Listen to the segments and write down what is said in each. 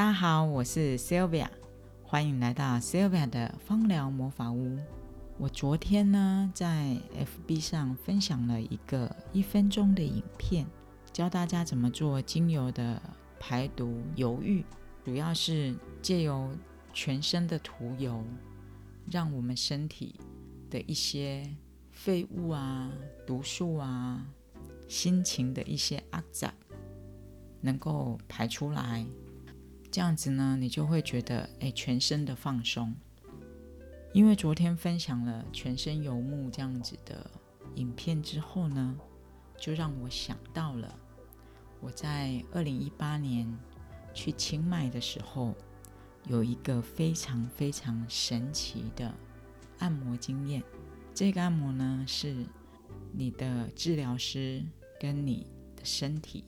大家好，我是 Sylvia，欢迎来到 Sylvia 的芳疗魔法屋。我昨天呢在 FB 上分享了一个一分钟的影片，教大家怎么做精油的排毒油浴，主要是借由全身的涂油，让我们身体的一些废物啊、毒素啊、心情的一些阿杂能够排出来。这样子呢，你就会觉得哎，全身的放松。因为昨天分享了全身游牧这样子的影片之后呢，就让我想到了我在二零一八年去清迈的时候，有一个非常非常神奇的按摩经验。这个按摩呢，是你的治疗师跟你的身体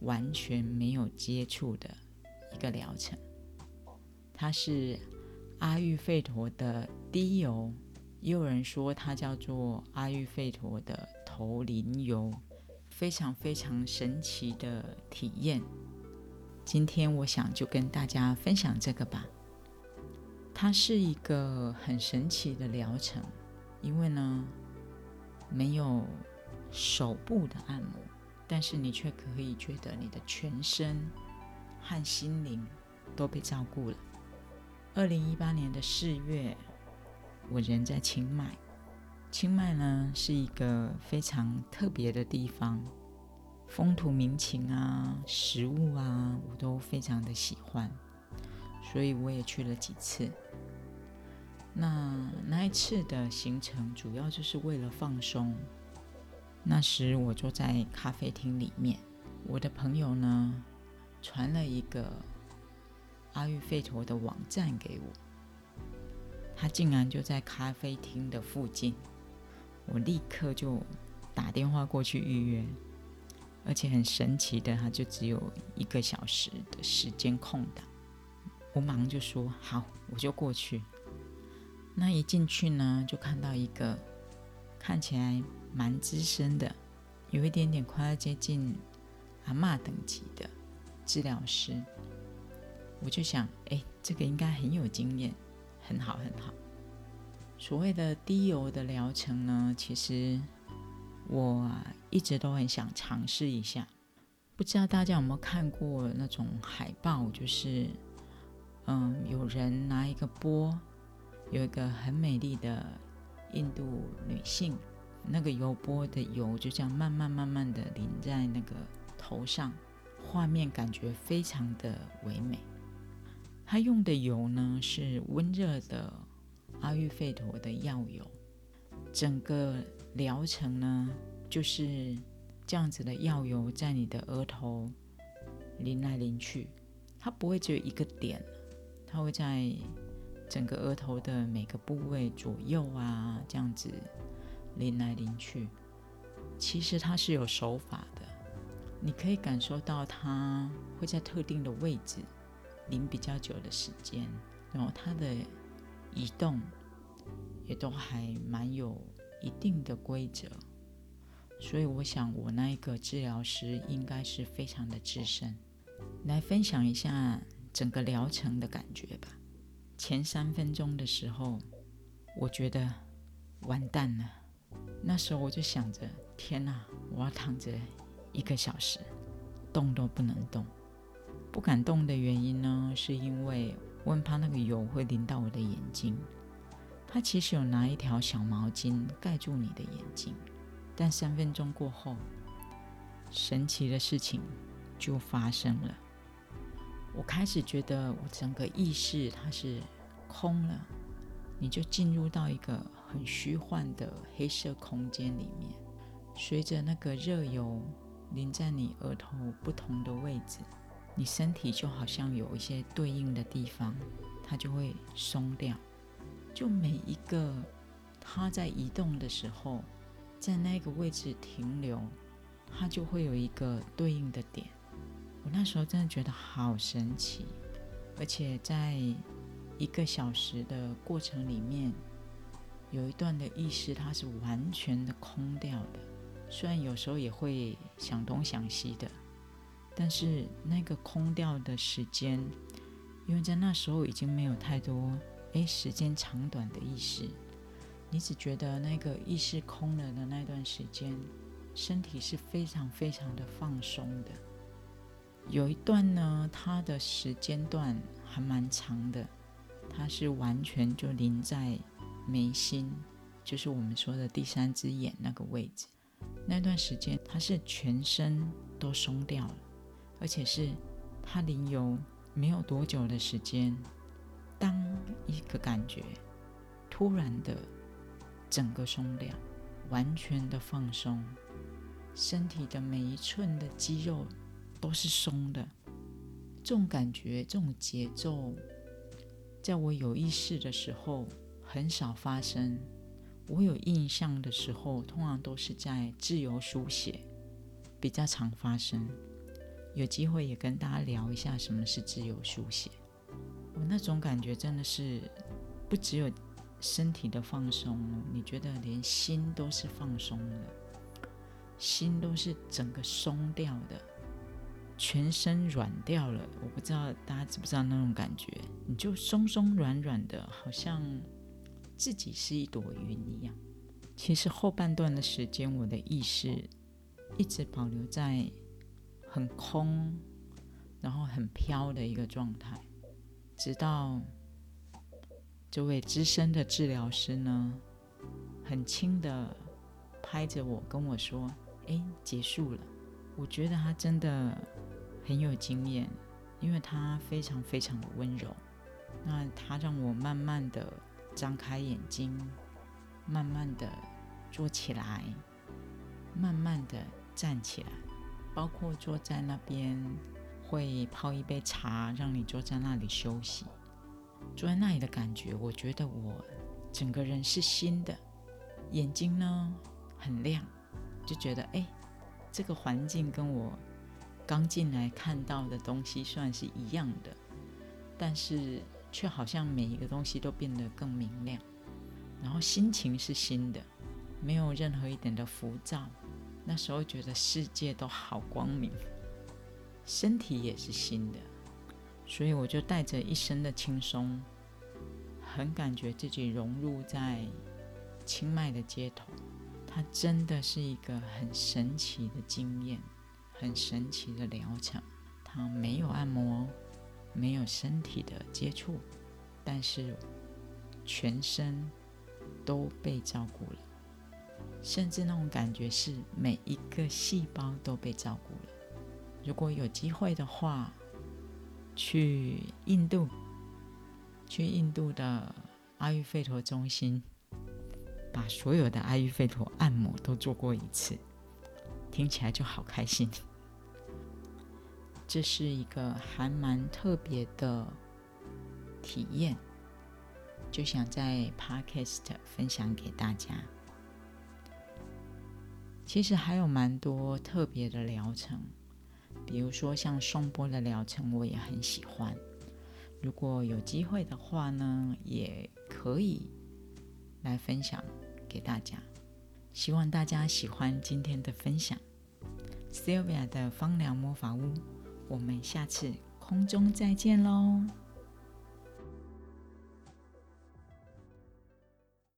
完全没有接触的。一个疗程，它是阿育吠陀的滴油，也有人说它叫做阿育吠陀的头鳞油，非常非常神奇的体验。今天我想就跟大家分享这个吧。它是一个很神奇的疗程，因为呢没有手部的按摩，但是你却可以觉得你的全身。和心灵都被照顾了。二零一八年的四月，我人在清迈。清迈呢是一个非常特别的地方，风土民情啊、食物啊，我都非常的喜欢，所以我也去了几次。那那一次的行程主要就是为了放松。那时我坐在咖啡厅里面，我的朋友呢。传了一个阿育吠陀的网站给我，他竟然就在咖啡厅的附近，我立刻就打电话过去预约，而且很神奇的，他就只有一个小时的时间空档，我忙就说好，我就过去。那一进去呢，就看到一个看起来蛮资深的，有一点点快要接近阿嬷等级的。治疗师，我就想，哎，这个应该很有经验，很好，很好。所谓的低油的疗程呢，其实我一直都很想尝试一下。不知道大家有没有看过那种海报，就是，嗯，有人拿一个钵，有一个很美丽的印度女性，那个油钵的油就这样慢慢慢慢的淋在那个头上。画面感觉非常的唯美。他用的油呢是温热的阿育吠陀的药油，整个疗程呢就是这样子的药油在你的额头淋来淋去，它不会只有一个点，它会在整个额头的每个部位左右啊这样子淋来淋去。其实它是有手法。你可以感受到它会在特定的位置淋比较久的时间，然后它的移动也都还蛮有一定的规则，所以我想我那一个治疗师应该是非常的资深。来分享一下整个疗程的感觉吧。前三分钟的时候，我觉得完蛋了，那时候我就想着：天哪，我要躺着。一个小时，动都不能动。不敢动的原因呢，是因为我很怕那个油会淋到我的眼睛。他其实有拿一条小毛巾盖住你的眼睛，但三分钟过后，神奇的事情就发生了。我开始觉得我整个意识它是空了，你就进入到一个很虚幻的黑色空间里面，随着那个热油。淋在你额头不同的位置，你身体就好像有一些对应的地方，它就会松掉。就每一个它在移动的时候，在那个位置停留，它就会有一个对应的点。我那时候真的觉得好神奇，而且在一个小时的过程里面，有一段的意识它是完全的空掉的。虽然有时候也会想东想西的，但是那个空掉的时间因为在那时候已经没有太多诶时间长短的意识，你只觉得那个意识空了的那段时间，身体是非常非常的放松的。有一段呢，它的时间段还蛮长的，它是完全就临在眉心，就是我们说的第三只眼那个位置。那段时间，他是全身都松掉了，而且是他临游没有多久的时间，当一个感觉突然的整个松掉，完全的放松，身体的每一寸的肌肉都是松的。这种感觉，这种节奏，在我有意识的时候很少发生。我有印象的时候，通常都是在自由书写比较常发生。有机会也跟大家聊一下什么是自由书写。我那种感觉真的是不只有身体的放松，你觉得连心都是放松的，心都是整个松掉的，全身软掉了。我不知道大家知不知道那种感觉，你就松松软软的，好像。自己是一朵云一样。其实后半段的时间，我的意识一直保留在很空，然后很飘的一个状态，直到这位资深的治疗师呢，很轻的拍着我跟我说：“哎，结束了。”我觉得他真的很有经验，因为他非常非常的温柔。那他让我慢慢的。张开眼睛，慢慢的坐起来，慢慢的站起来。包括坐在那边，会泡一杯茶，让你坐在那里休息。坐在那里的感觉，我觉得我整个人是新的，眼睛呢很亮，就觉得哎，这个环境跟我刚进来看到的东西算是一样的，但是。却好像每一个东西都变得更明亮，然后心情是新的，没有任何一点的浮躁。那时候觉得世界都好光明，身体也是新的，所以我就带着一身的轻松，很感觉自己融入在清迈的街头。它真的是一个很神奇的经验，很神奇的疗程。它没有按摩。没有身体的接触，但是全身都被照顾了，甚至那种感觉是每一个细胞都被照顾了。如果有机会的话，去印度，去印度的阿育吠陀中心，把所有的阿育吠陀按摩都做过一次，听起来就好开心。这是一个还蛮特别的体验，就想在 Podcast 分享给大家。其实还有蛮多特别的疗程，比如说像颂钵的疗程，我也很喜欢。如果有机会的话呢，也可以来分享给大家。希望大家喜欢今天的分享，Sylvia 的芳疗魔法屋。我们下次空中再见喽。